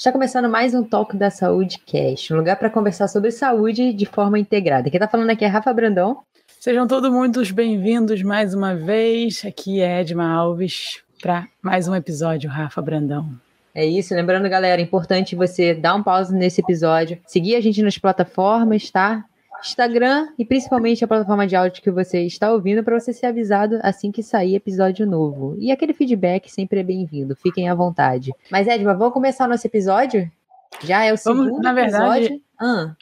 Está começando mais um Talk da Saúde Cast, um lugar para conversar sobre saúde de forma integrada. Quem está falando aqui é Rafa Brandão. Sejam todos muito bem-vindos mais uma vez. Aqui é Edma Alves para mais um episódio, Rafa Brandão. É isso, lembrando, galera, é importante você dar um pause nesse episódio, seguir a gente nas plataformas, tá? Instagram e principalmente a plataforma de áudio que você está ouvindo para você ser avisado assim que sair episódio novo. E aquele feedback sempre é bem-vindo, fiquem à vontade. Mas Edma, vamos começar o nosso episódio? Já é o segundo vamos, na verdade, episódio. Ah.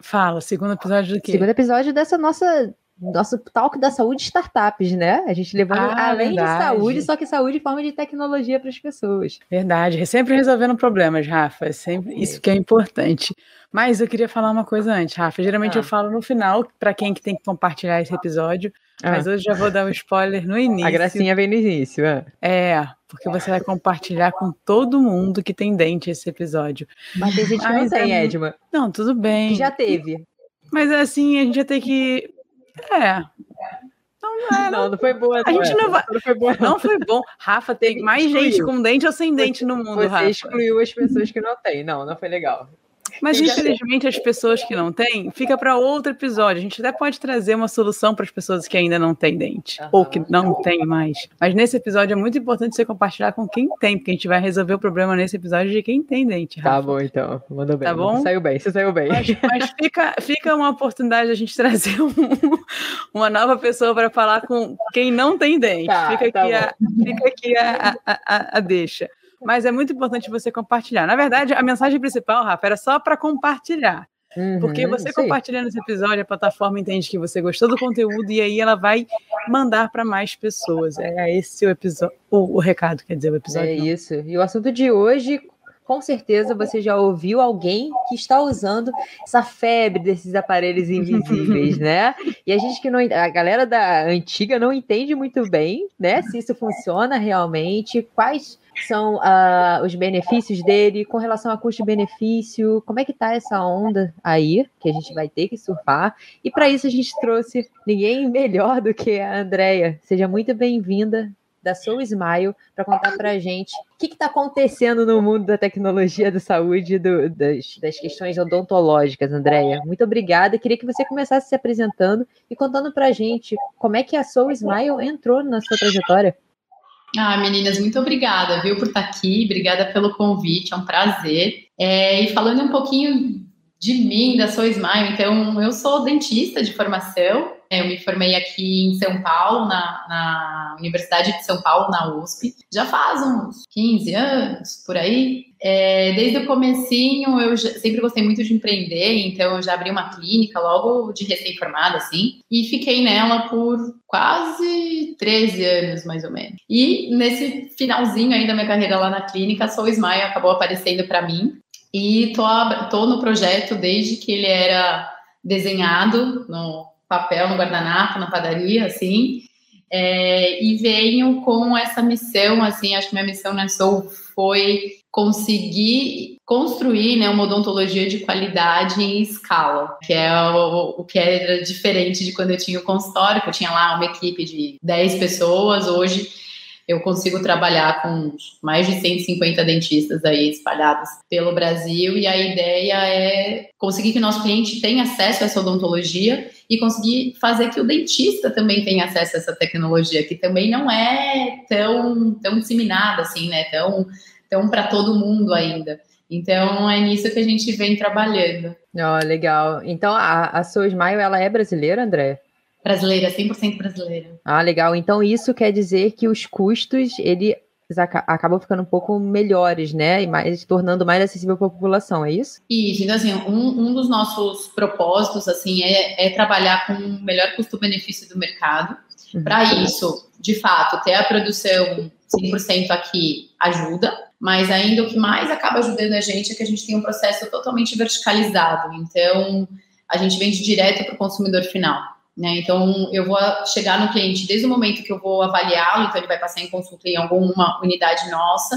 Fala, segundo episódio do quê? Segundo episódio dessa nossa nosso talk da saúde startups, né? A gente levando ah, além verdade. de saúde, só que saúde em forma de tecnologia para as pessoas. Verdade, sempre resolvendo problemas, Rafa. É sempre é. isso que é importante. Mas eu queria falar uma coisa antes, Rafa. Geralmente ah. eu falo no final para quem que tem que compartilhar esse episódio, ah. mas hoje já vou dar um spoiler no início. A gracinha vem no início, é. É, porque você vai compartilhar com todo mundo que tem dente esse episódio. Mas tem gente que não tem, é... Edma. Não, tudo bem. Que já teve. Mas assim, a gente já tem que é. Não, é, não, não foi boa. A gente não vai. Não foi, boa, não. não foi bom. Rafa, tem mais excluiu. gente com dente ou sem dente no mundo, você Rafa. Você excluiu as pessoas que não têm. Não, não foi legal. Mas infelizmente as pessoas que não têm, fica para outro episódio. A gente até pode trazer uma solução para as pessoas que ainda não têm dente uhum. ou que não têm mais. Mas nesse episódio é muito importante você compartilhar com quem tem, porque a gente vai resolver o problema nesse episódio de quem tem dente. Tá Rafa. Tá bom, então. Mandou bem. Tá bom? Saiu bem, você saiu bem. Mas, mas fica, fica uma oportunidade de a gente trazer um, uma nova pessoa para falar com quem não tem dente. Tá, fica, tá aqui a, fica aqui a, a, a, a deixa mas é muito importante você compartilhar. Na verdade, a mensagem principal, Rafa, era só para compartilhar. Uhum, Porque você compartilhando esse episódio, a plataforma entende que você gostou do conteúdo e aí ela vai mandar para mais pessoas. É esse o episódio, o, o, recado, quer dizer, o episódio. É não. isso. E o assunto de hoje, com certeza você já ouviu alguém que está usando essa febre desses aparelhos invisíveis, né? E a gente que não, a galera da antiga não entende muito bem, né? Se isso funciona realmente, quais são uh, os benefícios dele com relação a custo-benefício, como é que tá essa onda aí que a gente vai ter que surfar? E para isso a gente trouxe ninguém melhor do que a Andrea. Seja muito bem-vinda da Soul Smile para contar para a gente o que está acontecendo no mundo da tecnologia da saúde do, das, das questões odontológicas, Andréia. Muito obrigada. Queria que você começasse se apresentando e contando para a gente como é que a Soul Smile entrou na sua trajetória. Ah, meninas, muito obrigada, viu, por estar aqui. Obrigada pelo convite, é um prazer. É, e falando um pouquinho de mim, da Soul Smile, então, eu sou dentista de formação, eu me formei aqui em São Paulo, na, na, Universidade de São Paulo, na USP. Já faz uns 15 anos, por aí. É, desde o comecinho, eu já, sempre gostei muito de empreender, então eu já abri uma clínica logo de recém-formada, assim. E fiquei nela por quase 13 anos, mais ou menos. E nesse finalzinho aí da minha carreira lá na clínica, a Soul Smile acabou aparecendo para mim. E tô, tô no projeto desde que ele era desenhado no papel no guardanapo, na padaria, assim, é, e venho com essa missão, assim, acho que minha missão na Soul foi conseguir construir né, uma odontologia de qualidade em escala, que é o, o que era diferente de quando eu tinha o consultório, que eu tinha lá uma equipe de 10 pessoas, hoje eu consigo trabalhar com mais de 150 dentistas aí espalhados pelo Brasil e a ideia é conseguir que o nosso cliente tenha acesso a essa odontologia e conseguir fazer que o dentista também tenha acesso a essa tecnologia, que também não é tão, tão disseminada assim, né? Tão, tão para todo mundo ainda. Então é nisso que a gente vem trabalhando. Oh, legal. Então a, a Sou Smile, ela é brasileira, André? Brasileira, 100% brasileira. Ah, legal. Então isso quer dizer que os custos, ele acabam ficando um pouco melhores, né? E mais, tornando mais acessível para a população, é isso? Isso, então assim, um, um dos nossos propósitos, assim, é, é trabalhar com o melhor custo-benefício do mercado. Uhum. Para isso, de fato, ter a produção 100% aqui ajuda, mas ainda o que mais acaba ajudando a gente é que a gente tem um processo totalmente verticalizado. Então, a gente vende direto para o consumidor final. Né? Então, eu vou chegar no cliente desde o momento que eu vou avaliá-lo, então ele vai passar em consulta em alguma unidade nossa.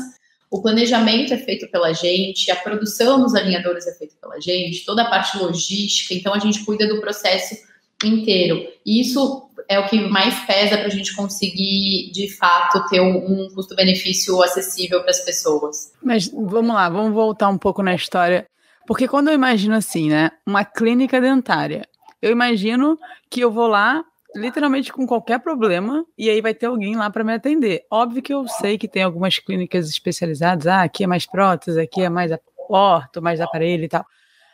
O planejamento é feito pela gente, a produção nos alinhadores é feita pela gente, toda a parte logística, então a gente cuida do processo inteiro. E isso é o que mais pesa para a gente conseguir, de fato, ter um, um custo-benefício acessível para as pessoas. Mas vamos lá, vamos voltar um pouco na história. Porque quando eu imagino assim, né, uma clínica dentária, eu imagino que eu vou lá literalmente com qualquer problema e aí vai ter alguém lá para me atender. Óbvio que eu sei que tem algumas clínicas especializadas, ah, aqui é mais prótese, aqui é mais orto, mais aparelho e tal.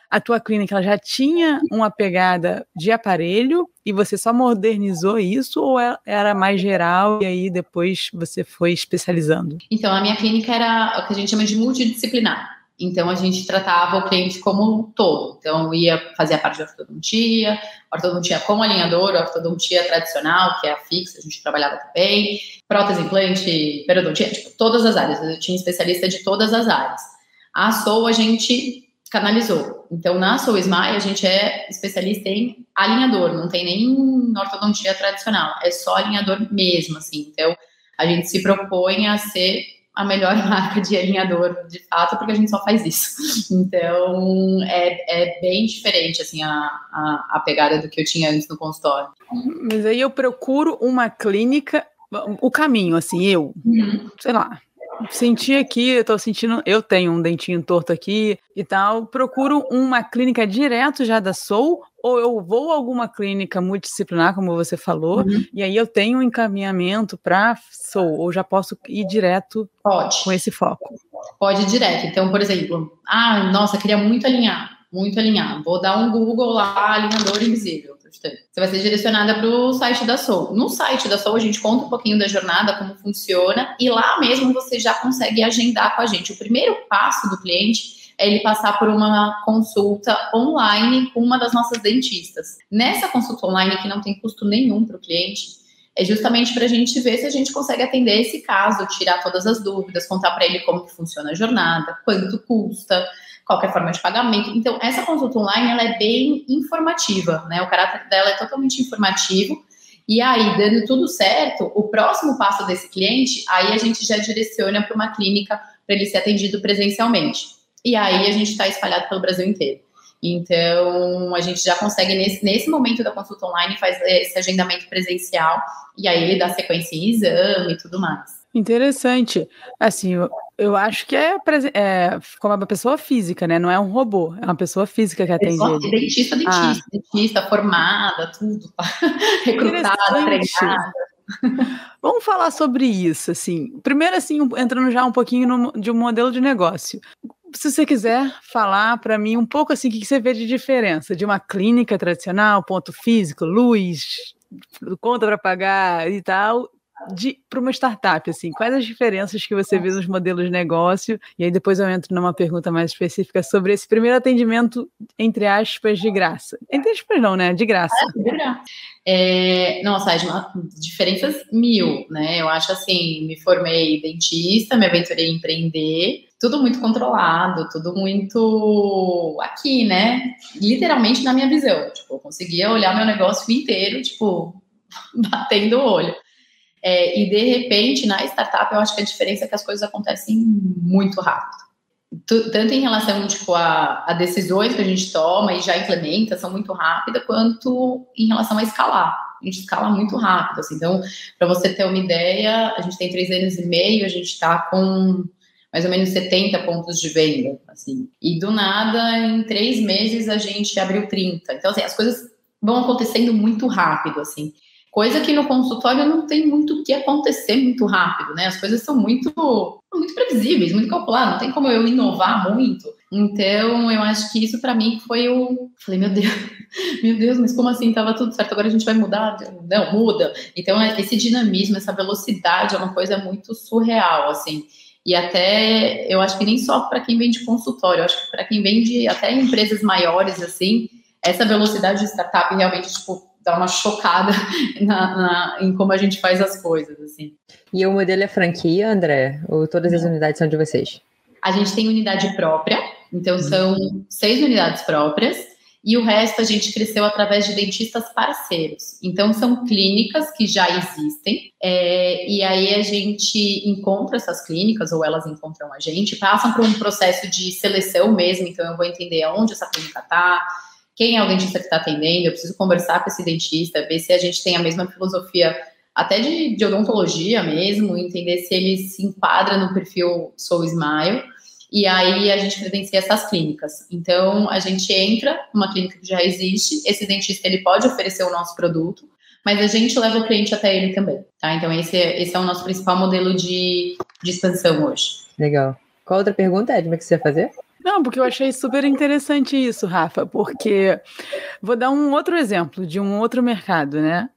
A tua clínica ela já tinha uma pegada de aparelho e você só modernizou isso ou é, era mais geral e aí depois você foi especializando? Então, a minha clínica era o que a gente chama de multidisciplinar. Então, a gente tratava o cliente como um todo. Então, ia fazer a parte de ortodontia, ortodontia com alinhador, ortodontia tradicional, que é a fixa, a gente trabalhava também, prótese, implante, periodontia, tipo, todas as áreas. Eu tinha especialista de todas as áreas. A Soul a gente canalizou. Então, na Soul Smile, a gente é especialista em alinhador, não tem nem ortodontia tradicional, é só alinhador mesmo, assim. Então, a gente se propõe a ser a melhor marca de alinhador, de fato, porque a gente só faz isso. Então, é, é bem diferente, assim, a, a, a pegada do que eu tinha antes no consultório. Mas aí eu procuro uma clínica, o caminho, assim, eu, uhum. sei lá, senti aqui, eu tô sentindo, eu tenho um dentinho torto aqui e tal, procuro uma clínica direto já da Soul ou eu vou a alguma clínica multidisciplinar, como você falou, uhum. e aí eu tenho um encaminhamento para Soul, ou já posso ir direto Pode. com esse foco? Pode ir direto. Então, por exemplo, ah, nossa, queria muito alinhar, muito alinhar. Vou dar um Google lá, alinhador invisível. Você vai ser direcionada para o site da Soul. No site da Soul, a gente conta um pouquinho da jornada, como funciona, e lá mesmo você já consegue agendar com a gente. O primeiro passo do cliente é ele passar por uma consulta online com uma das nossas dentistas. Nessa consulta online, que não tem custo nenhum para o cliente, é justamente para a gente ver se a gente consegue atender esse caso, tirar todas as dúvidas, contar para ele como funciona a jornada, quanto custa, qualquer forma de pagamento. Então, essa consulta online, ela é bem informativa, né? O caráter dela é totalmente informativo. E aí, dando tudo certo, o próximo passo desse cliente, aí a gente já direciona para uma clínica para ele ser atendido presencialmente. E aí a gente está espalhado pelo Brasil inteiro. Então, a gente já consegue, nesse, nesse momento da consulta online, fazer esse agendamento presencial e aí ele dá sequência em exame e tudo mais. Interessante. Assim, eu, eu acho que é, é, como uma pessoa física, né? Não é um robô, é uma pessoa física que atende é ele. Dentista, dentista, ah. dentista, formada, tudo. Recrutada, treinada. Vamos falar sobre isso, assim. Primeiro, assim, entrando já um pouquinho no, de um modelo de negócio se você quiser falar para mim um pouco assim, o que você vê de diferença de uma clínica tradicional, ponto físico, luz, conta para pagar e tal, para uma startup, assim, quais as diferenças que você vê nos modelos de negócio? E aí depois eu entro numa pergunta mais específica sobre esse primeiro atendimento, entre aspas, de graça. Entre aspas não, né? De graça. É, nossa, diferenças mil, né? Eu acho assim, me formei dentista, me aventurei em empreender, tudo muito controlado, tudo muito aqui, né? Literalmente na minha visão. Tipo, eu conseguia olhar meu negócio inteiro, tipo, batendo o olho. É, e de repente, na startup, eu acho que a diferença é que as coisas acontecem muito rápido. Tanto em relação tipo, a, a decisões que a gente toma e já implementa, são muito rápidas, quanto em relação a escalar. A gente escala muito rápido. Assim. Então, para você ter uma ideia, a gente tem três anos e meio, a gente está com mais ou menos 70 pontos de venda, assim. E do nada, em três meses, a gente abriu 30. Então, assim, as coisas vão acontecendo muito rápido, assim. Coisa que no consultório não tem muito o que acontecer muito rápido, né? As coisas são muito, muito previsíveis, muito calculadas, não tem como eu inovar muito. Então, eu acho que isso para mim foi o. Falei, meu Deus, meu Deus, mas como assim? Tava tudo certo, agora a gente vai mudar? Não, muda. Então, esse dinamismo, essa velocidade é uma coisa muito surreal, assim. E até, eu acho que nem só para quem vende consultório, eu acho que para quem vende até empresas maiores, assim, essa velocidade de startup realmente, tipo, dá uma chocada na, na, em como a gente faz as coisas, assim. E o modelo é franquia, André? Ou todas as unidades são de vocês? A gente tem unidade própria, então são seis unidades próprias, e o resto a gente cresceu através de dentistas parceiros. Então, são clínicas que já existem, é, e aí a gente encontra essas clínicas, ou elas encontram a gente, passam por um processo de seleção mesmo, então eu vou entender aonde essa clínica está, quem é o dentista que está atendendo, eu preciso conversar com esse dentista, ver se a gente tem a mesma filosofia, até de, de odontologia mesmo, entender se ele se enquadra no perfil Soul Smile. E aí a gente credencia essas clínicas. Então a gente entra numa clínica que já existe, esse dentista ele pode oferecer o nosso produto, mas a gente leva o cliente até ele também, tá? Então esse, esse é o nosso principal modelo de, de expansão hoje. Legal. Qual outra pergunta, Edma, que você ia fazer? Não, porque eu achei super interessante isso, Rafa, porque vou dar um outro exemplo de um outro mercado, né?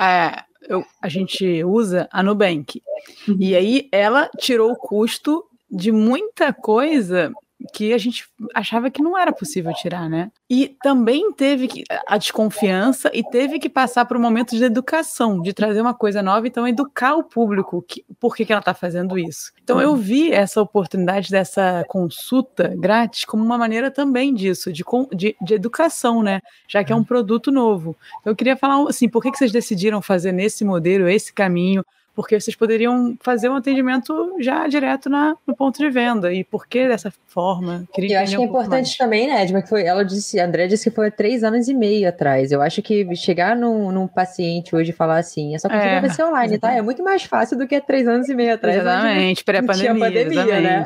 É, eu, a gente usa a Nubank. Uhum. E aí ela tirou o custo de muita coisa que a gente achava que não era possível tirar, né? E também teve que, a desconfiança e teve que passar por um momento de educação, de trazer uma coisa nova, então educar o público que, por que, que ela está fazendo isso. Então eu vi essa oportunidade dessa consulta grátis como uma maneira também disso, de, de, de educação, né? Já que é um produto novo. Então, eu queria falar assim, por que, que vocês decidiram fazer nesse modelo, esse caminho? Porque vocês poderiam fazer um atendimento já direto na, no ponto de venda. E por que dessa forma? Queria eu acho que é um importante mais. também, né, Edma, que foi, ela disse, a André disse que foi há três anos e meio atrás. Eu acho que chegar num, num paciente hoje e falar assim, essa consulta é, vai ser online, exatamente. tá? É muito mais fácil do que há três anos e meio atrás. Exatamente, pré-pandemia. pandemia, né?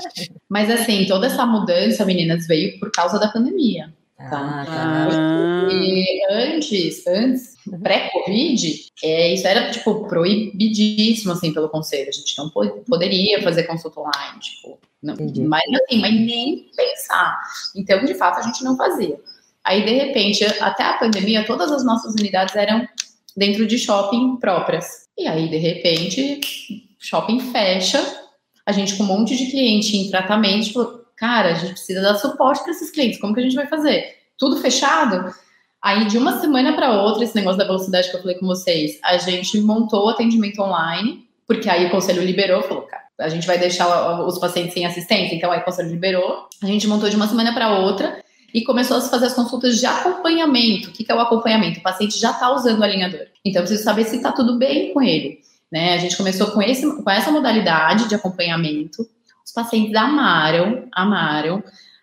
Mas assim, toda essa mudança, meninas, veio por causa da pandemia. Tá? Ah, tá. E antes, antes, pré-Covid, é, isso era, tipo, proibidíssimo, assim, pelo conselho. A gente não poderia fazer consulta online, tipo, não, mas assim, mas nem pensar. Então, de fato, a gente não fazia. Aí, de repente, até a pandemia, todas as nossas unidades eram dentro de shopping próprias. E aí, de repente, shopping fecha, a gente com um monte de cliente em tratamento, tipo, cara, a gente precisa dar suporte para esses clientes, como que a gente vai fazer? Tudo fechado? Aí, de uma semana para outra, esse negócio da velocidade que eu falei com vocês, a gente montou o atendimento online, porque aí o conselho liberou, falou, cara, a gente vai deixar os pacientes sem assistência, então aí o conselho liberou. A gente montou de uma semana para outra e começou a fazer as consultas de acompanhamento. O que, é o acompanhamento? O paciente já está usando o alinhador. Então, eu preciso saber se está tudo bem com ele. Né? A gente começou com, esse, com essa modalidade de acompanhamento. Os pacientes amaram, amaram.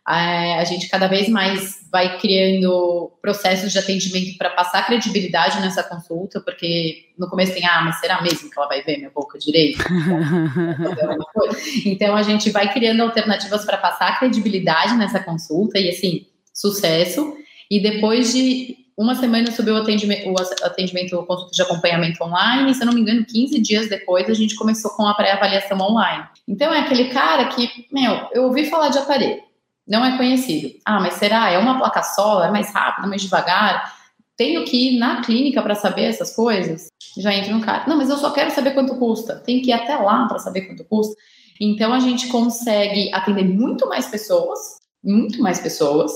É, a gente cada vez mais vai criando processos de atendimento para passar credibilidade nessa consulta, porque no começo tem, ah, mas será mesmo que ela vai ver minha boca direito? então a gente vai criando alternativas para passar credibilidade nessa consulta e assim, sucesso. E depois de uma semana subiu o atendimento, o atendimento, o consulta de acompanhamento online, e, se eu não me engano, 15 dias depois a gente começou com a pré-avaliação online. Então é aquele cara que, meu, eu ouvi falar de aparelho, não é conhecido. Ah, mas será? É uma placa só? É mais rápido, mais devagar? Tenho que ir na clínica para saber essas coisas? Já entra no cara. Não, mas eu só quero saber quanto custa. Tem que ir até lá para saber quanto custa. Então a gente consegue atender muito mais pessoas, muito mais pessoas,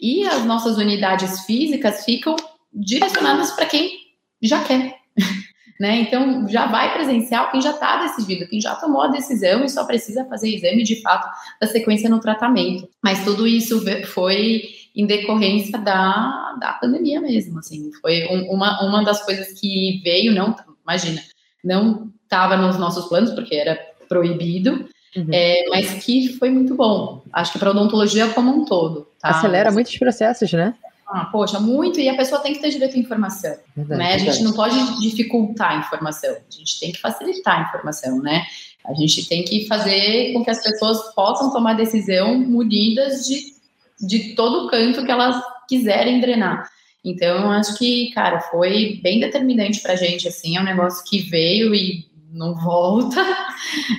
e as nossas unidades físicas ficam direcionadas para quem já quer. Né? Então, já vai presencial quem já está decidido, quem já tomou a decisão e só precisa fazer exame de fato da sequência no tratamento. Mas tudo isso foi em decorrência da, da pandemia mesmo, assim, foi um, uma, uma das coisas que veio, não, imagina, não estava nos nossos planos, porque era proibido, uhum. é, mas que foi muito bom, acho que para odontologia como um todo. Tá? Acelera muitos processos, né? Ah, poxa, muito, e a pessoa tem que ter direito à informação. Verdade, né? A gente não pode dificultar a informação, a gente tem que facilitar a informação, né? A gente tem que fazer com que as pessoas possam tomar decisão munidas de, de todo canto que elas quiserem drenar. Então, eu acho que, cara, foi bem determinante pra gente, assim, é um negócio que veio e não volta.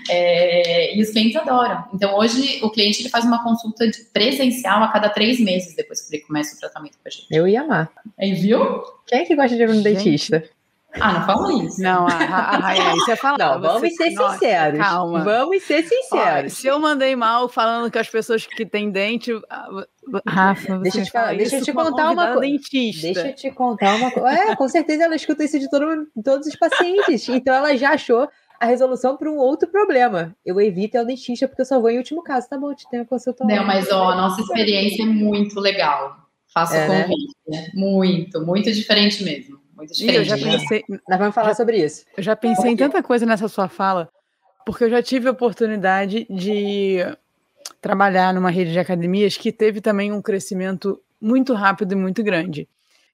É, e os clientes adoram. Então, hoje, o cliente ele faz uma consulta presencial a cada três meses depois que ele começa o tratamento com a gente. Eu ia amar. Aí, viu? Quem é que gosta de ir no dentista? Ah, não fala isso. Não, a, a, a, você fala. Não, vamos você, ser nossa, sinceros. Calma. Vamos ser sinceros. se eu mandei mal falando que as pessoas que têm dente. Rafa, deixa eu te, falar, deixa eu te contar uma coisa. Deixa eu te contar uma coisa. É, com certeza ela escuta isso de todo, todos os pacientes. Então ela já achou a resolução para um outro problema. Eu evito ir ao dentista porque eu só vou em último caso. Tá bom, te tenho a consulta. Não, mas ó, a nossa experiência é muito legal. Faça é, convite. Né? Muito, muito diferente mesmo. Muito diferente. Eu já pensei, Nós vamos falar sobre isso. Eu já pensei em tanta coisa nessa sua fala, porque eu já tive a oportunidade de trabalhar numa rede de academias que teve também um crescimento muito rápido e muito grande.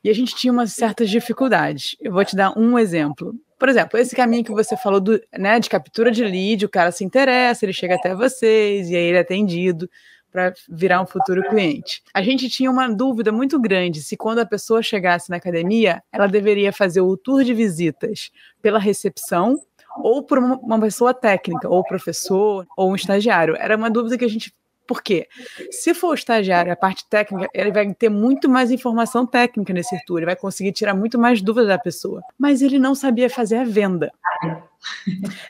E a gente tinha umas certas dificuldades. Eu vou te dar um exemplo. Por exemplo, esse caminho que você falou do, né, de captura de lead, o cara se interessa, ele chega até vocês e aí ele é atendido para virar um futuro cliente. A gente tinha uma dúvida muito grande se quando a pessoa chegasse na academia, ela deveria fazer o tour de visitas pela recepção ou por uma pessoa técnica, ou professor, ou um estagiário. Era uma dúvida que a gente por quê? Se for o estagiário, a parte técnica, ele vai ter muito mais informação técnica nesse tour, ele vai conseguir tirar muito mais dúvidas da pessoa. Mas ele não sabia fazer a venda.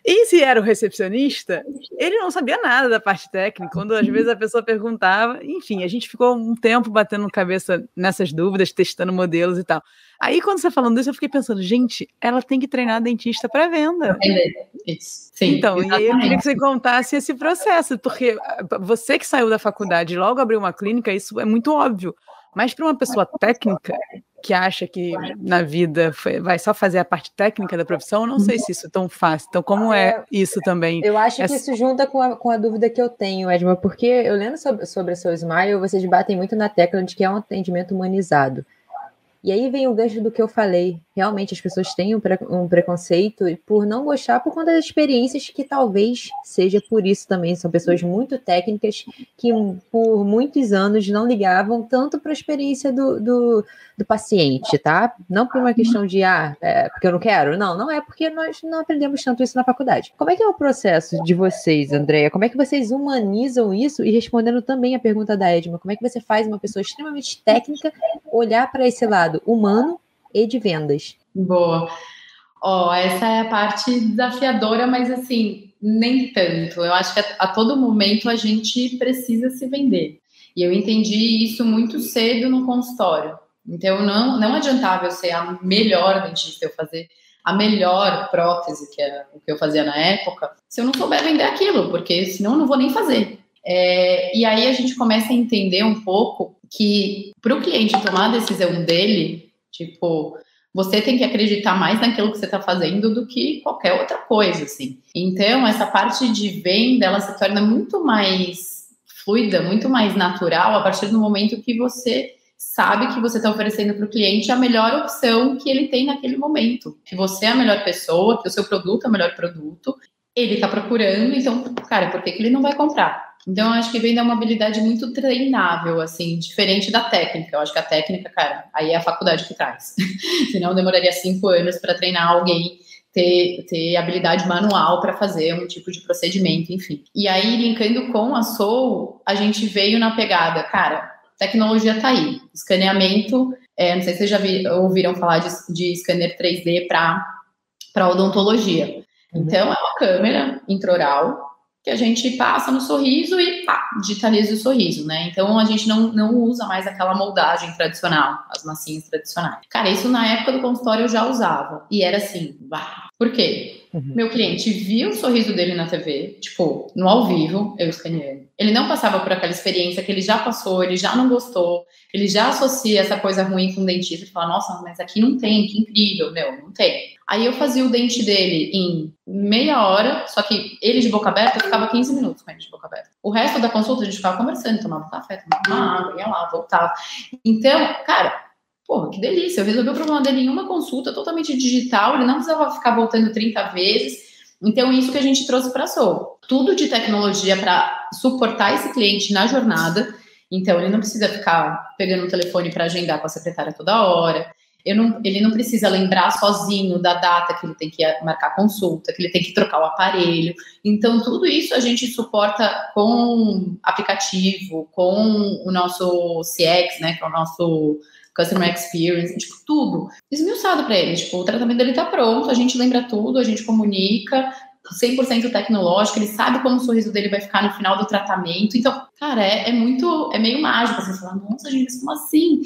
E se era o recepcionista, ele não sabia nada da parte técnica. Quando às vezes a pessoa perguntava, enfim, a gente ficou um tempo batendo cabeça nessas dúvidas, testando modelos e tal. Aí, quando você falando isso, eu fiquei pensando, gente, ela tem que treinar dentista para venda. Isso. Sim, então, exatamente. e aí eu queria que você contasse esse processo, porque ah, você que saiu da faculdade e logo abriu uma clínica, isso é muito óbvio. Mas para uma pessoa técnica que acha que na vida vai só fazer a parte técnica da profissão, eu não sei se isso é tão fácil. Então, como é, é isso também? Eu acho que isso junta com a, com a dúvida que eu tenho, Edma, porque eu lendo sobre, sobre a seu Smile, vocês batem muito na tecla de que é um atendimento humanizado. E aí vem o gancho do que eu falei. Realmente as pessoas têm um, pre um preconceito por não gostar por conta das experiências que talvez seja por isso também. São pessoas muito técnicas que por muitos anos não ligavam tanto para a experiência do, do, do, paciente, tá? Não por uma questão de, ah, é porque eu não quero. Não, não é porque nós não aprendemos tanto isso na faculdade. Como é que é o processo de vocês, Andréia? Como é que vocês humanizam isso? E respondendo também a pergunta da Edma, como é que você faz uma pessoa extremamente técnica olhar para esse lado? lado humano e de vendas. Boa. Ó, oh, essa é a parte desafiadora, mas assim, nem tanto. Eu acho que a, a, todo momento a gente precisa se vender. E eu entendi isso muito cedo no consultório. Então, não, não adiantava eu ser a melhor dentista, eu fazer a melhor prótese, que é o que eu fazia na época, se eu não souber vender aquilo, porque senão eu não vou nem fazer. É, e aí a gente começa a entender um pouco que para o cliente tomar a decisão dele, tipo, você tem que acreditar mais naquilo que você está fazendo do que qualquer outra coisa, assim. Então, essa parte de venda, ela se torna muito mais fluida, muito mais natural a partir do momento que você sabe que você está oferecendo para o cliente a melhor opção que ele tem naquele momento. Que você é a melhor pessoa, que o seu produto é o melhor produto, ele está procurando, então, cara, por que, que ele não vai comprar? Então, eu acho que vem da uma habilidade muito treinável, assim, diferente da técnica. Eu acho que a técnica, cara, aí é a faculdade que traz. Senão, demoraria cinco anos para treinar alguém ter, ter habilidade manual para fazer um tipo de procedimento, enfim. E aí, linkando com a Soul, a gente veio na pegada, cara, tecnologia tá aí. Escaneamento, é, não sei se vocês já vi, ouviram falar de, de scanner 3D para odontologia. Uhum. Então, é uma câmera intraoral que a gente passa no sorriso e pá, digitaliza o sorriso, né? Então a gente não, não usa mais aquela moldagem tradicional, as massinhas tradicionais. Cara, isso na época do consultório eu já usava. E era assim. Por quê? Uhum. Meu cliente viu o sorriso dele na TV, tipo, no ao vivo, eu escaneando. Ele não passava por aquela experiência que ele já passou, ele já não gostou, ele já associa essa coisa ruim com o dentista e fala, nossa, mas aqui não tem, que incrível. Meu, não tem. Aí eu fazia o dente dele em meia hora, só que ele de boca aberta, eu ficava 15 minutos com ele de boca aberta. O resto da consulta a gente ficava conversando, tomava café, tomava uma água, ia lá, voltava. Então, cara, porra, que delícia. Eu resolvi o problema dele em uma consulta totalmente digital, ele não precisava ficar voltando 30 vezes. Então, isso que a gente trouxe para a Soul. Tudo de tecnologia para suportar esse cliente na jornada. Então, ele não precisa ficar pegando o telefone para agendar com a secretária toda hora não, ele não precisa lembrar sozinho da data que ele tem que marcar consulta, que ele tem que trocar o aparelho. Então, tudo isso a gente suporta com aplicativo, com o nosso CX, né, que é o nosso Customer Experience, tipo, tudo esmiuçado para ele. Tipo, o tratamento dele tá pronto, a gente lembra tudo, a gente comunica, 100% tecnológico, ele sabe como o sorriso dele vai ficar no final do tratamento. Então, cara, é, é muito, é meio mágico. Você fala, nossa, gente, como assim?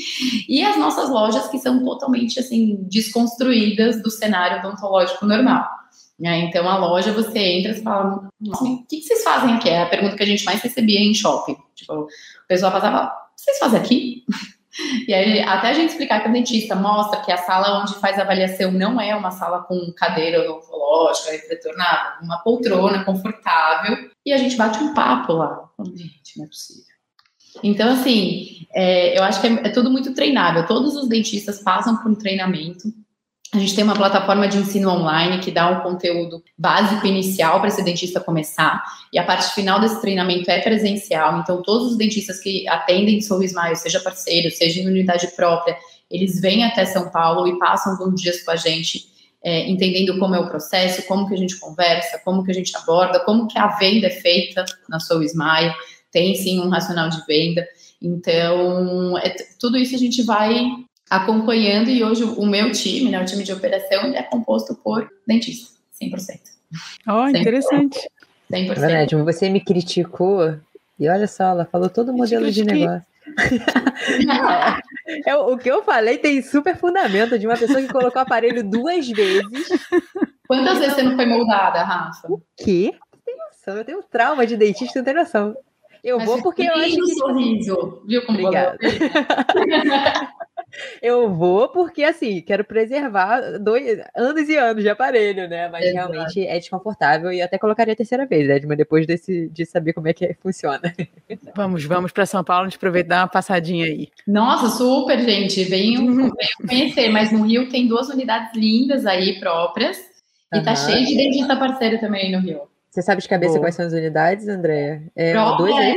E as nossas lojas que são totalmente, assim, desconstruídas do cenário odontológico normal. É, então, a loja, você entra e fala, o que, que vocês fazem aqui? É a pergunta que a gente mais recebia em shopping. Tipo, o pessoal passava, vocês fazem aqui? E aí, até a gente explicar que o dentista mostra que a sala onde faz avaliação não é uma sala com cadeira odontológica, refletor, nada, uma poltrona confortável, e a gente bate um papo lá. Gente, não é possível. Então, assim, é, eu acho que é, é tudo muito treinável. Todos os dentistas passam por um treinamento. A gente tem uma plataforma de ensino online que dá um conteúdo básico inicial para esse dentista começar, e a parte final desse treinamento é presencial. Então, todos os dentistas que atendem Sorro Smile, seja parceiro, seja em unidade própria, eles vêm até São Paulo e passam alguns dias com a gente, é, entendendo como é o processo, como que a gente conversa, como que a gente aborda, como que a venda é feita na Soul Smile, tem sim um racional de venda. Então, é, tudo isso a gente vai acompanhando e hoje o meu time, né, o time de operação, é composto por dentistas, 100%. Oh, interessante. 100%. Verdade, você me criticou e olha só, ela falou todo o modelo de negócio. é, o que eu falei tem super fundamento de uma pessoa que colocou o aparelho duas vezes. Quantas vezes você não foi moldada, Rafa? O quê? Tem noção, eu tenho trauma de dentista, não tem noção. Eu Mas vou porque eu acho que. sorriso, viu como Obrigada. eu vou porque, assim, quero preservar dois anos e anos de aparelho, né? Mas Exato. realmente é desconfortável e até colocaria a terceira vez, Edma, depois desse, de saber como é que funciona. Vamos, vamos para São Paulo, a gente aproveita dar uma passadinha aí. Nossa, super, gente. Venham, venham conhecer, mas no Rio tem duas unidades lindas aí próprias e uhum. tá cheio de dentista parceiro também no Rio. Você sabe de cabeça Boa. quais são as unidades, Andréia? É, dois, é,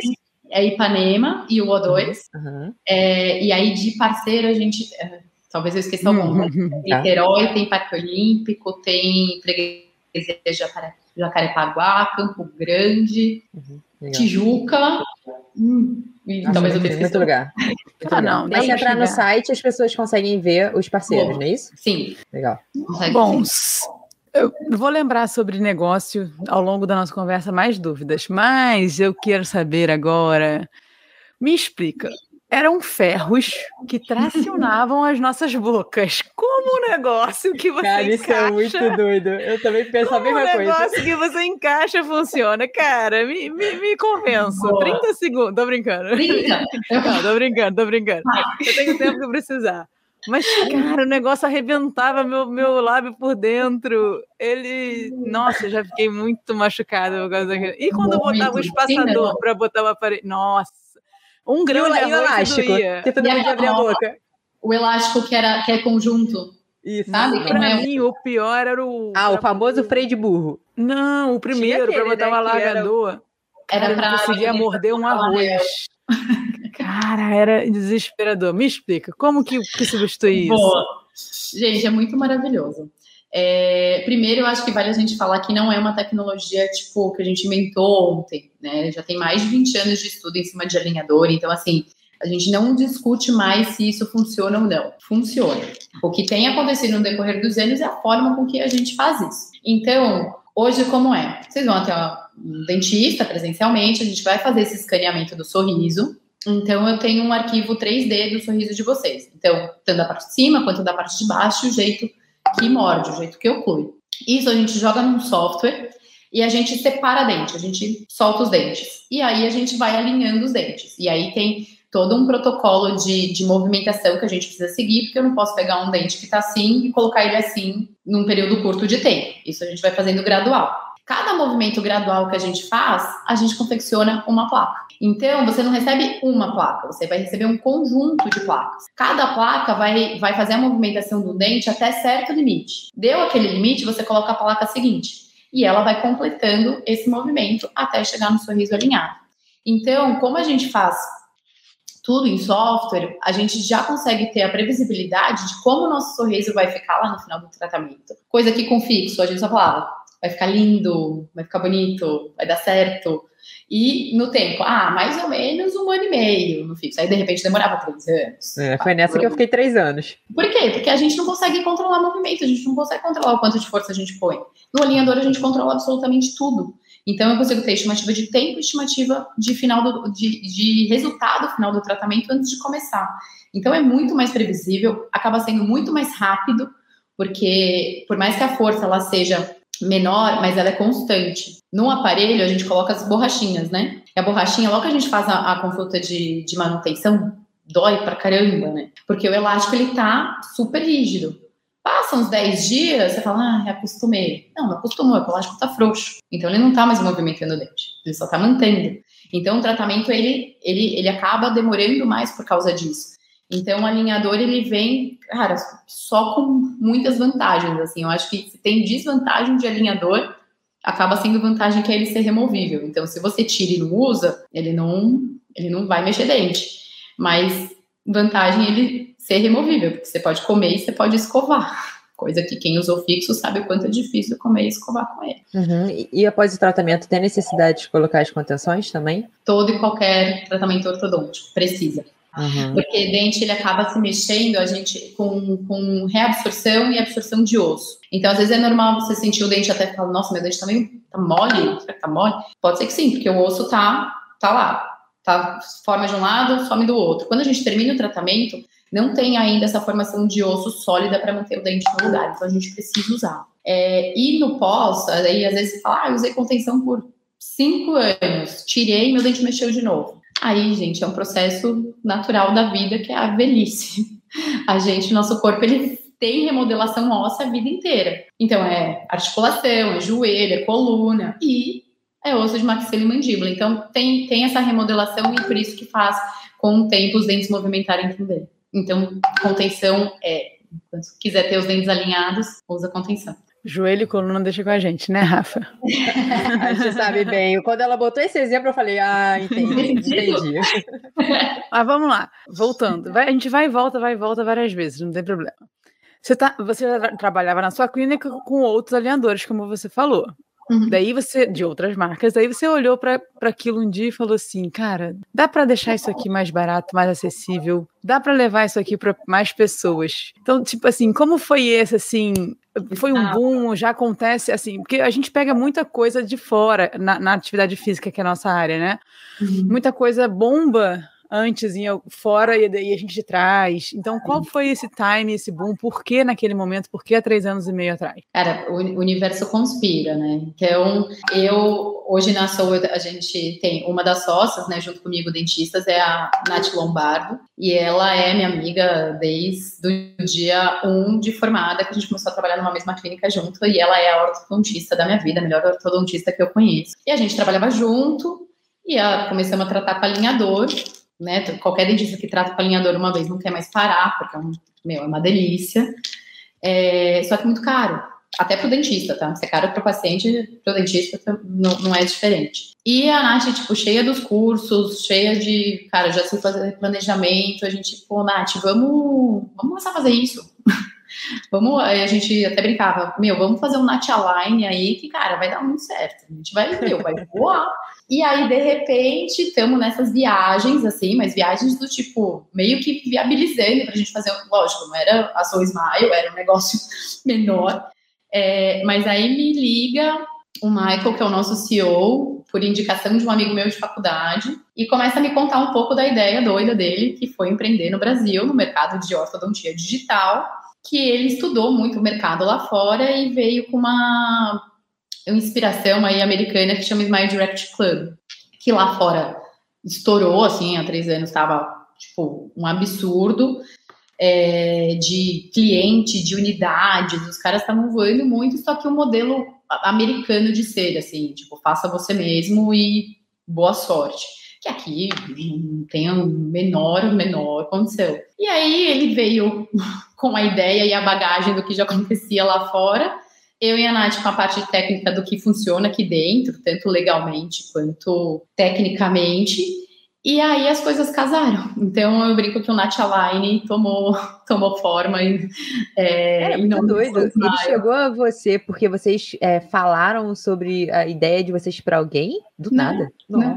é Ipanema e o O2. Uhum. É, e aí, de parceiro, a gente. É, talvez eu esqueça algum. Uhum. Tem tá. Niterói, tem Parque Olímpico, tem Freguesia Jacarepaguá, Campo Grande, uhum. Tijuca. Hum, Nossa, talvez eu tenha Muito lugar. Muito ah, não. Mas se entrar no site, as pessoas conseguem ver os parceiros, Bom, não é isso? Sim. Legal. Bons. Eu vou lembrar sobre negócio ao longo da nossa conversa mais dúvidas, mas eu quero saber agora. Me explica. Eram ferros que tracionavam as nossas bocas. Como um negócio que você Cara, isso é muito doido. Eu também penso a mesma coisa. Como um negócio que você encaixa funciona. Cara, me, me, me convenço. Boa. 30 segundos. Tô brincando. 30? Não, tô brincando, tô brincando. Eu tenho o tempo que precisar. Mas, cara, o negócio arrebentava meu, meu lábio por dentro. Ele. Nossa, já fiquei muito machucada por causa daquilo. E quando eu botava o espaçador para botar o aparelho. Nossa! Um grão de elástico. Tu não podia abrir a boca. O elástico que, era, que é conjunto. Isso. Sabe? Pra é? mim, o pior era o. Ah, o famoso freio de burro. Não, o primeiro, para botar né, o alargador. Era, era para. conseguia morder um arroz. Cara, era desesperador. Me explica, como que, que substitui isso? Boa. Gente, é muito maravilhoso. É, primeiro, eu acho que vale a gente falar que não é uma tecnologia tipo que a gente inventou ontem, né? Já tem mais de 20 anos de estudo em cima de alinhador, então assim, a gente não discute mais se isso funciona ou não. Funciona. O que tem acontecido no decorrer dos anos é a forma com que a gente faz isso. Então, hoje como é? Vocês vão até um dentista presencialmente, a gente vai fazer esse escaneamento do sorriso, então, eu tenho um arquivo 3D do sorriso de vocês. Então, tanto da parte de cima quanto da parte de baixo, o jeito que morde, o jeito que oclui. Isso a gente joga num software e a gente separa dente, a gente solta os dentes. E aí a gente vai alinhando os dentes. E aí tem todo um protocolo de, de movimentação que a gente precisa seguir, porque eu não posso pegar um dente que está assim e colocar ele assim num período curto de tempo. Isso a gente vai fazendo gradual. Cada movimento gradual que a gente faz, a gente confecciona uma placa. Então, você não recebe uma placa, você vai receber um conjunto de placas. Cada placa vai, vai fazer a movimentação do dente até certo limite. Deu aquele limite, você coloca a placa seguinte. E ela vai completando esse movimento até chegar no sorriso alinhado. Então, como a gente faz tudo em software, a gente já consegue ter a previsibilidade de como o nosso sorriso vai ficar lá no final do tratamento. Coisa que com fixo, a gente só falava, vai ficar lindo, vai ficar bonito, vai dar certo. E no tempo, ah, mais ou menos um ano e meio no fixo. Aí, de repente, demorava três anos. É, foi nessa que eu fiquei três anos. Por quê? Porque a gente não consegue controlar movimento, a gente não consegue controlar o quanto de força a gente põe. No alinhador, a gente controla absolutamente tudo. Então, eu consigo ter estimativa de tempo estimativa de final do, de, de resultado final do tratamento antes de começar. Então, é muito mais previsível, acaba sendo muito mais rápido, porque por mais que a força ela seja menor, mas ela é constante. No aparelho, a gente coloca as borrachinhas, né? E a borrachinha, logo que a gente faz a, a consulta de, de manutenção, dói pra caramba, né? Porque o elástico, ele tá super rígido. Passa uns 10 dias, você fala, ah, acostumei. Não, não acostumou, é o colágeno tá frouxo. Então ele não tá mais movimentando o dente, ele só tá mantendo. Então o tratamento, ele, ele, ele acaba demorando mais por causa disso. Então o alinhador, ele vem, cara, só com muitas vantagens, assim. Eu acho que se tem desvantagem de alinhador, acaba sendo vantagem que é ele ser removível. Então se você tira e não usa, ele não, ele não vai mexer dente. Mas vantagem é ele ser removível, porque você pode comer e você pode escovar. Coisa que quem usou fixo sabe o quanto é difícil comer e escovar com ele. Uhum. E, e após o tratamento, tem necessidade de colocar as contenções também? Todo e qualquer tratamento ortodôntico precisa. Uhum. Porque dente ele acaba se mexendo a gente com, com reabsorção e absorção de osso. Então, às vezes é normal você sentir o dente até falar, nossa, meu dente tá meio tá mole, tá mole? Pode ser que sim, porque o osso tá, tá lá. Tá, forma de um lado, some do outro. Quando a gente termina o tratamento, não tem ainda essa formação de osso sólida para manter o dente no lugar, então a gente precisa usar. É, e no pós, aí às vezes você fala, ah, eu usei contenção por cinco anos, tirei, meu dente mexeu de novo. Aí, gente, é um processo natural da vida que é a velhice. A gente, nosso corpo, ele tem remodelação óssea a vida inteira. Então, é articulação, é joelho, é coluna e é osso de maxila e mandíbula. Então, tem, tem essa remodelação e por isso que faz, com o tempo, os dentes movimentarem também. Então, contenção é. Quando quiser ter os dentes alinhados, usa contenção. Joelho e coluna deixa com a gente, né, Rafa? a gente sabe bem. Quando ela botou esse exemplo, eu falei, ah, entendi, entendi. Mas vamos lá, voltando. Vai, a gente vai e volta, vai e volta várias vezes, não tem problema. Você, tá, você já trabalhava na sua clínica com outros alinhadores, como você falou. Uhum. Daí você, de outras marcas, daí você olhou para aquilo um dia e falou assim: cara, dá para deixar isso aqui mais barato, mais acessível, dá para levar isso aqui para mais pessoas. Então, tipo assim, como foi esse, assim? Foi um boom, já acontece assim, porque a gente pega muita coisa de fora na, na atividade física, que é a nossa área, né? Uhum. Muita coisa bomba antes, em, fora e daí a gente traz. Então, qual foi esse time, esse boom? Por que naquele momento? Por que há três anos e meio atrás? Cara, o universo conspira, né? Então, eu, hoje na Soul, a gente tem uma das sócias, né, junto comigo, dentistas, é a Nath Lombardo, e ela é minha amiga desde o dia 1 um de formada, que a gente começou a trabalhar numa mesma clínica junto, e ela é a ortodontista da minha vida, a melhor ortodontista que eu conheço. E a gente trabalhava junto, e a, começamos a tratar com alinhador, né? Qualquer dentista que trata com alinhador uma vez não quer mais parar, porque é, um, meu, é uma delícia. É, só que é muito caro. Até para o dentista, tá? Se é caro para o paciente, para o dentista não, não é diferente. E a Nath, tipo, cheia dos cursos, cheia de, cara, já sei fazer planejamento, a gente, pô, Nath, vamos, vamos começar a fazer isso. vamos, a gente até brincava, meu, vamos fazer um Nath Align aí, que, cara, vai dar muito certo. A gente vai, meu, vai voar. E aí, de repente, estamos nessas viagens, assim, mas viagens do tipo, meio que viabilizando para a gente fazer, lógico, não era a Soul Smile, era um negócio menor. É, mas aí me liga o Michael, que é o nosso CEO, por indicação de um amigo meu de faculdade, e começa a me contar um pouco da ideia doida dele, que foi empreender no Brasil, no mercado de ortodontia digital, que ele estudou muito o mercado lá fora e veio com uma inspiração aí americana que chama Smile Direct Club, que lá fora estourou, assim, há três anos estava, tipo, um absurdo é, de cliente, de unidades, os caras estavam voando muito, só que o um modelo americano de ser, assim, tipo, faça você mesmo e boa sorte. Que aqui não tem o menor, menor condição. E aí ele veio com a ideia e a bagagem do que já acontecia lá fora, eu e a Nath com a parte técnica do que funciona aqui dentro, tanto legalmente quanto tecnicamente. E aí as coisas casaram. Então eu brinco que o Nath Align tomou, tomou forma. E, é, Era muito doido. Ele chegou a você porque vocês é, falaram sobre a ideia de vocês para alguém? Do não, nada. Não.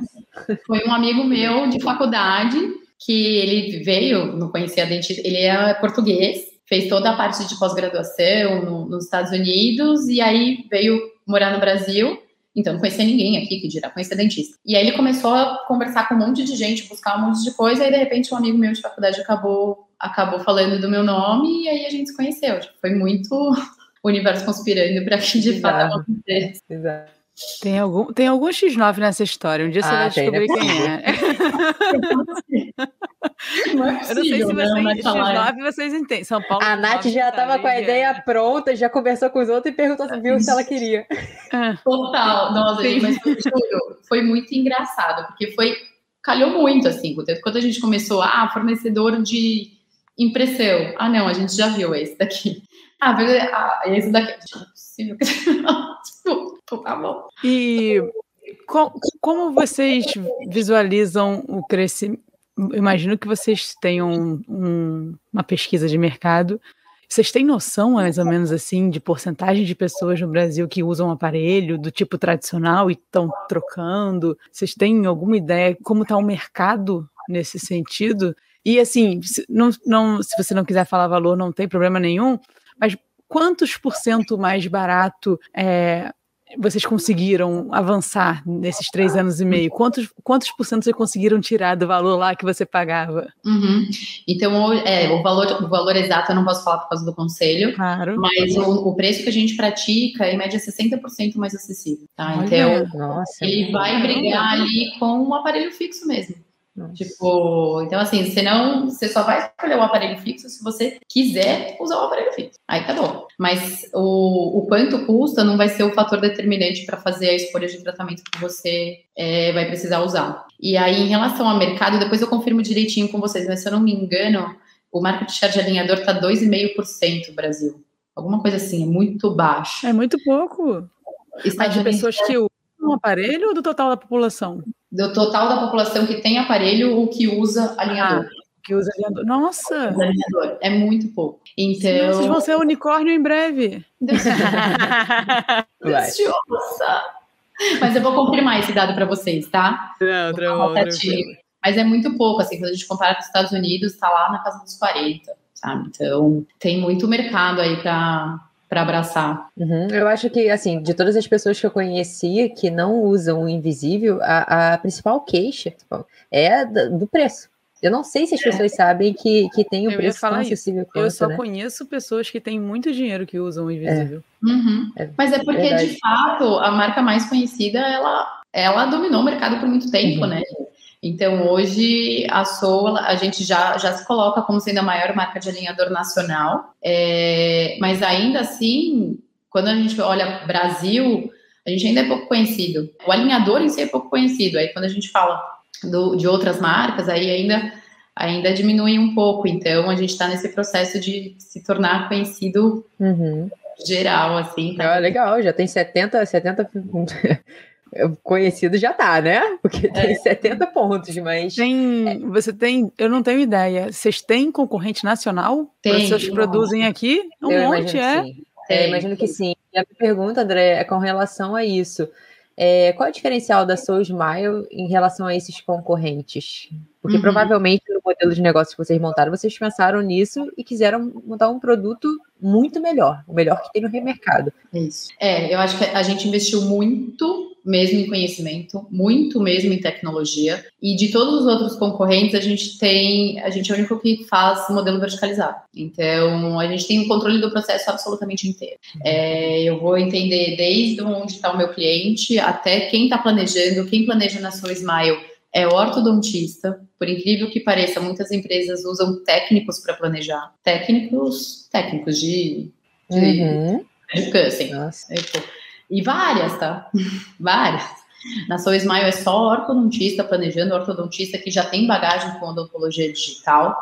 Foi um amigo meu de faculdade que ele veio, não conhecia a dentista, ele é português fez toda a parte de pós-graduação no, nos Estados Unidos e aí veio morar no Brasil. Então, não conhecia ninguém aqui, que dirá conhecer dentista. E aí ele começou a conversar com um monte de gente, buscar um monte de coisa, e aí, de repente, um amigo meu de faculdade acabou, acabou falando do meu nome, e aí a gente se conheceu. Tipo, foi muito o universo conspirando para que de fato acontecesse. Exato. Tem algum, tem algum X9 nessa história. Um dia você ah, vai descobrir tem, quem é. Não é possível, eu não sei se vocês, X9 vocês entendem. São Paulo. A Nath já estava com a ideia pronta, já conversou com os outros e perguntou se viu se ela queria. É. Total. Nossa, gente, mas juro, foi muito engraçado, porque foi. Calhou muito, assim. Quando a gente começou, ah, fornecedor de impressão. Ah, não, a gente já viu esse daqui. Ah, ah esse daqui. Não é possível. Tipo, tá bom. E como vocês visualizam o crescimento? Imagino que vocês tenham um, uma pesquisa de mercado. Vocês têm noção, mais ou menos assim, de porcentagem de pessoas no Brasil que usam aparelho do tipo tradicional e estão trocando? Vocês têm alguma ideia como está o mercado nesse sentido? E assim, se, não, não, se você não quiser falar valor, não tem problema nenhum, mas quantos por cento mais barato é, vocês conseguiram avançar nesses três anos e meio? Quantos, quantos por cento vocês conseguiram tirar do valor lá que você pagava? Uhum. Então, é, o, valor, o valor exato eu não posso falar por causa do conselho, claro. mas o, o preço que a gente pratica é, em média, 60% mais acessível. Tá? Então, Nossa, ele vai brigar ali com um aparelho fixo mesmo. Nossa. Tipo, então assim, você não, você só vai escolher o aparelho fixo se você quiser usar o aparelho fixo. Aí tá bom. Mas o, o quanto custa não vai ser o fator determinante para fazer a escolha de tratamento que você é, vai precisar usar. E aí, em relação ao mercado, depois eu confirmo direitinho com vocês, mas se eu não me engano, o market share de alinhador tá 2,5% no Brasil. Alguma coisa assim, é muito baixo. É muito pouco. Está de pessoas que usam um aparelho ou do total da população? Do total da população que tem aparelho ou que usa alinhador. Ah, que usa alinhador. Nossa! Alinhador. É muito pouco. Então. Vocês vão ser unicórnio em breve. Deliciosa! Mas eu vou confirmar esse dado para vocês, tá? Não, não, Mas é muito pouco, assim, quando a gente compara com os Estados Unidos, está lá na casa dos 40, sabe? Então, tem muito mercado aí para para abraçar. Uhum. Eu acho que, assim, de todas as pessoas que eu conhecia que não usam o invisível, a, a principal queixa tipo, é do preço. Eu não sei se as é. pessoas sabem que, que tem um preço tão acessível quanto, Eu só né? conheço pessoas que têm muito dinheiro que usam o invisível. É. Uhum. É Mas é porque, verdade. de fato, a marca mais conhecida, ela, ela dominou o mercado por muito tempo, uhum. né? Então, hoje, a Soul, a gente já, já se coloca como sendo a maior marca de alinhador nacional, é, mas ainda assim, quando a gente olha Brasil, a gente ainda é pouco conhecido. O alinhador em si é pouco conhecido. Aí, quando a gente fala do, de outras marcas, aí ainda, ainda diminui um pouco. Então, a gente está nesse processo de se tornar conhecido uhum. geral, assim. Tá? Ah, legal, já tem 70, 70 conhecido já tá, né? Porque tem é. 70 pontos, mas. Tem, você tem, eu não tenho ideia. Vocês têm concorrente nacional? Tem. Vocês produzem aqui? Um eu monte, é? é? imagino que sim. E a minha pergunta, André, é com relação a isso. É, qual é o diferencial da Soul Smile em relação a esses concorrentes? Porque uhum. provavelmente no modelo de negócio que vocês montaram, vocês pensaram nisso e quiseram montar um produto muito melhor, o melhor que tem no mercado. Isso. É, eu acho que a gente investiu muito mesmo em conhecimento, muito mesmo em tecnologia. E de todos os outros concorrentes, a gente tem, a gente é o único que faz modelo verticalizado. Então, a gente tem o um controle do processo absolutamente inteiro. É, eu vou entender desde onde está o meu cliente até quem está planejando, quem planeja na sua Smile é ortodontista. Por incrível que pareça, muitas empresas usam técnicos para planejar. Técnicos, técnicos de, de, uhum. de câncer. Nossa. E várias, tá? várias. Na Soul Smile é só ortodontista planejando, ortodontista que já tem bagagem com odontologia digital.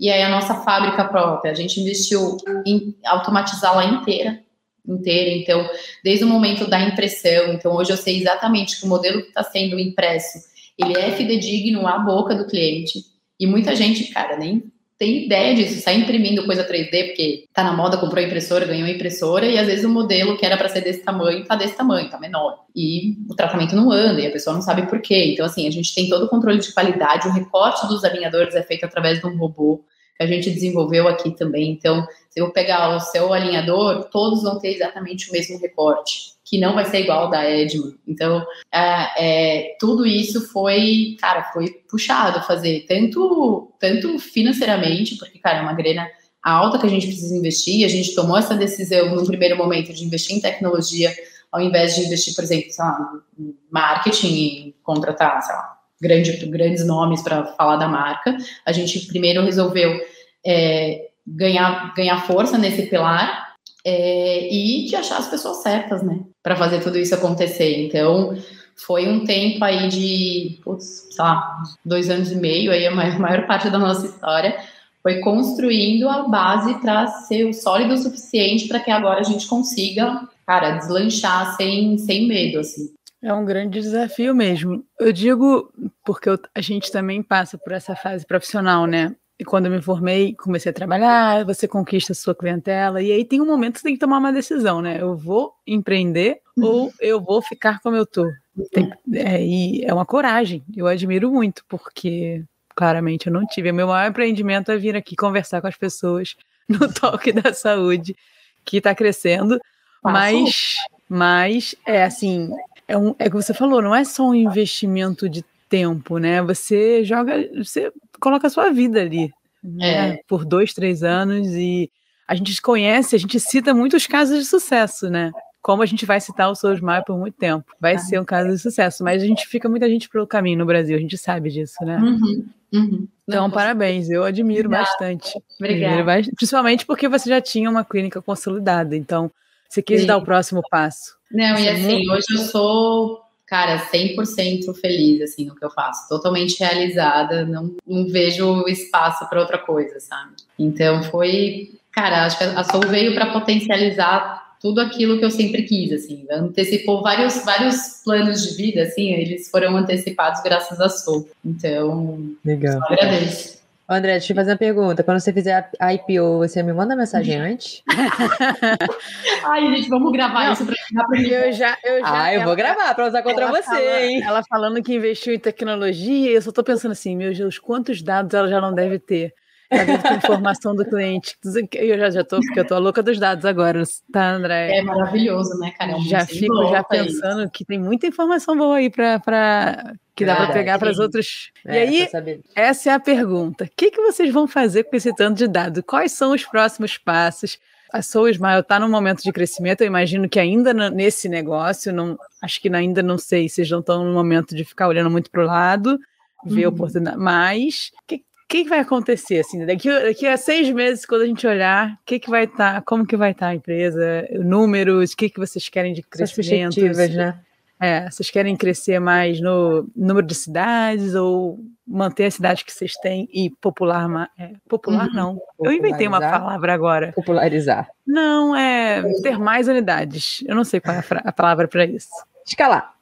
E aí a nossa fábrica própria, a gente investiu em automatizá-la inteira, inteira. Então, desde o momento da impressão, então hoje eu sei exatamente que o modelo que está sendo impresso, ele é fidedigno à boca do cliente. E muita gente, cara, nem tem ideia disso, sai imprimindo coisa 3D, porque tá na moda, comprou impressora, ganhou impressora, e às vezes o modelo que era para ser desse tamanho tá desse tamanho, tá menor. E o tratamento não anda, e a pessoa não sabe por quê. Então, assim, a gente tem todo o controle de qualidade, o recorte dos alinhadores é feito através de um robô que a gente desenvolveu aqui também. Então, se eu pegar o seu alinhador, todos vão ter exatamente o mesmo recorte que não vai ser igual ao da Edman. Então, é, é, tudo isso foi, cara, foi puxado fazer, tanto, tanto financeiramente, porque, cara, é uma grana alta que a gente precisa investir, a gente tomou essa decisão no primeiro momento de investir em tecnologia, ao invés de investir, por exemplo, lá, em marketing e contratar, sei lá, grande, grandes nomes para falar da marca, a gente primeiro resolveu é, ganhar, ganhar força nesse pilar é, e de achar as pessoas certas, né, para fazer tudo isso acontecer. Então, foi um tempo aí de, putz, sei lá, dois anos e meio, aí a maior, maior parte da nossa história foi construindo a base para ser sólido o suficiente para que agora a gente consiga, cara, deslanchar sem, sem medo, assim. É um grande desafio mesmo. Eu digo porque eu, a gente também passa por essa fase profissional, né? E quando eu me formei, comecei a trabalhar, você conquista a sua clientela, e aí tem um momento que você tem que tomar uma decisão, né? Eu vou empreender ou eu vou ficar como eu tô? Tem, é, e é uma coragem, eu admiro muito, porque claramente eu não tive. O meu maior empreendimento é vir aqui conversar com as pessoas no toque da saúde, que está crescendo, mas, mas é assim, é, um, é o que você falou, não é só um investimento de tempo, né? Você joga, você coloca a sua vida ali, né? É. Por dois, três anos e a gente conhece, a gente cita muitos casos de sucesso, né? como a gente vai citar o Souls Maia por muito tempo. Vai ah. ser um caso de sucesso, mas a gente fica muita gente pelo caminho no Brasil, a gente sabe disso, né? Uhum, uhum. Então, Não, parabéns, eu admiro Obrigada. bastante. Obrigada. Admiro principalmente porque você já tinha uma clínica consolidada, então você quis Sim. dar o próximo passo. Não, e é assim, hoje eu sou, cara, 100% feliz, assim, no que eu faço. Totalmente realizada, não, não vejo espaço para outra coisa, sabe? Então, foi... Cara, acho que a Soul veio para potencializar tudo aquilo que eu sempre quis, assim, antecipou vários, vários planos de vida, assim, eles foram antecipados graças a Soul. Então, Legal. só agradeço. André, deixa eu fazer uma pergunta. Quando você fizer a IPO, você me manda mensagem antes? Ai, gente, vamos gravar Não, isso pra eu já, eu já. Ah, eu vou gravar para usar contra você, fala, hein? Ela falando que investiu em tecnologia, eu só tô pensando assim, meu Deus, quantos dados ela já não deve ter? A informação do cliente. Eu já, já tô, porque eu tô louca dos dados agora, tá, André? É maravilhoso, né, cara? É já fico já pensando aí. que tem muita informação boa aí para que dá para pegar para as outras. É, e aí, essa é a pergunta: o que, que vocês vão fazer com esse tanto de dados? Quais são os próximos passos? A Soul Smile está num momento de crescimento, eu imagino que ainda nesse negócio, não, acho que ainda não sei, vocês não estão no momento de ficar olhando muito para o lado, ver uhum. oportunidade, mas o que, que, que vai acontecer assim daqui, daqui a seis meses quando a gente olhar o que que vai estar tá, como que vai estar tá a empresa números o que que vocês querem de crescimento né? É, vocês querem crescer mais no número de cidades ou manter a cidade que vocês têm e popular é, popular uhum. não. Eu inventei uma palavra agora. Popularizar. Não é ter mais unidades. Eu não sei qual é a, a palavra para isso. Escalar.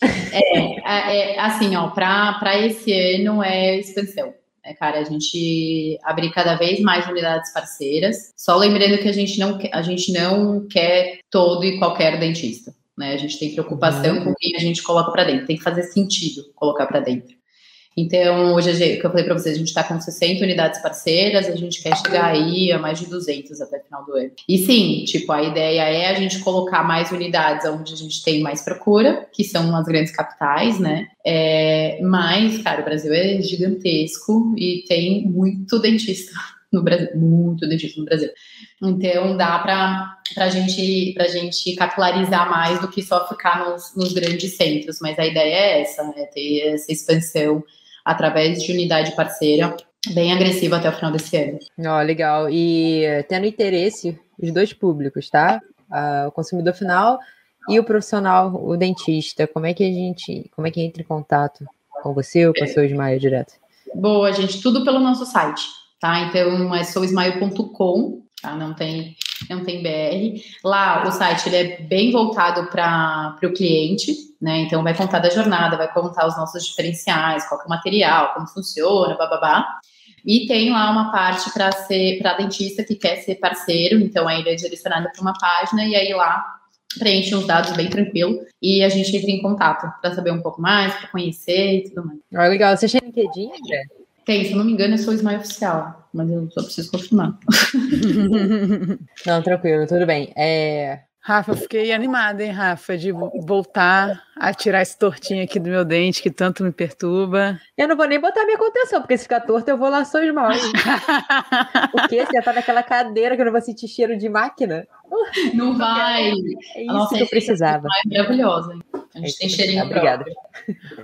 É, é, é assim ó para esse ano é expansão é, cara, a gente abrir cada vez mais unidades parceiras. Só lembrando que a gente não, a gente não quer todo e qualquer dentista. Né? A gente tem preocupação uhum. com quem a gente coloca para dentro. Tem que fazer sentido colocar para dentro. Então, hoje, o que eu falei para vocês, a gente está com 60 unidades parceiras, a gente quer chegar aí a mais de 200 até o final do ano. E sim, tipo, a ideia é a gente colocar mais unidades onde a gente tem mais procura, que são as grandes capitais, né? É, mas, cara, o Brasil é gigantesco e tem muito dentista no Brasil, muito dentista no Brasil. Então dá para a gente, a gente capilarizar mais do que só ficar nos, nos, grandes centros. Mas a ideia é essa, é ter essa expansão através de unidade parceira bem agressiva até o final desse ano. Ó, oh, legal. E tendo interesse, os dois públicos, tá? Uh, o consumidor final e o profissional, o dentista. Como é que a gente, como é que entra em contato com você ou com a sua Ismael direto? Boa, gente, tudo pelo nosso site, tá? Então é souismael.com, tá? Não tem não tem BR. Lá o site ele é bem voltado para o cliente, né? Então vai contar da jornada, vai contar os nossos diferenciais, qual é o material, como funciona, bababá. E tem lá uma parte para ser para dentista que quer ser parceiro, então aí ele é direcionado para uma página e aí lá preenche os dados bem tranquilo e a gente entra em contato para saber um pouco mais, para conhecer e tudo mais. Ah, legal. Você tem LinkedIn, André? Tem, se eu não me engano, eu sou o Smile Oficial, mas eu só preciso confirmar. não, tranquilo, tudo bem. É... Rafa, fiquei animada, hein, Rafa, de voltar a tirar esse tortinho aqui do meu dente que tanto me perturba. Eu não vou nem botar minha contenção, porque se ficar torto eu vou lá só mal. porque você já tá naquela cadeira que eu não vou sentir cheiro de máquina. Não vai. É isso Nossa, que eu precisava. É maravilhosa. A gente é tem cheirinho Obrigada.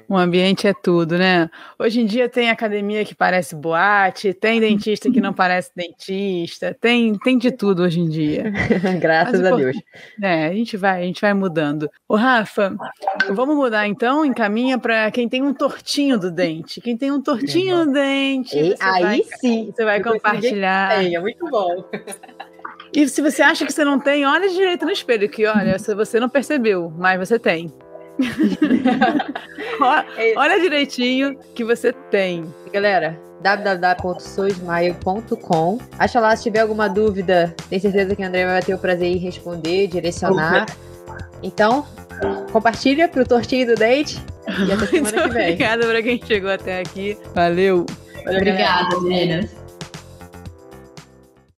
O ambiente é tudo, né? Hoje em dia tem academia que parece boate, tem dentista que não parece dentista, tem, tem de tudo hoje em dia. Graças Mas, a Deus. É, a gente vai, a gente vai mudando. O Rafa, vamos mudar então, encaminha para quem tem um tortinho do dente. Quem tem um tortinho do dente. E, aí vai, sim. Você vai compartilhar. Tem, é muito bom. E se você acha que você não tem, olha direito no espelho, que olha, se você não percebeu, mas você tem. É olha direitinho que você tem. Galera, www.soismaio.com. Acha lá se tiver alguma dúvida, tem certeza que o André vai ter o prazer em responder, direcionar. Então, compartilha pro tortinho do date e até semana que vem. Obrigada para quem chegou até aqui. Valeu. Obrigada, meninas.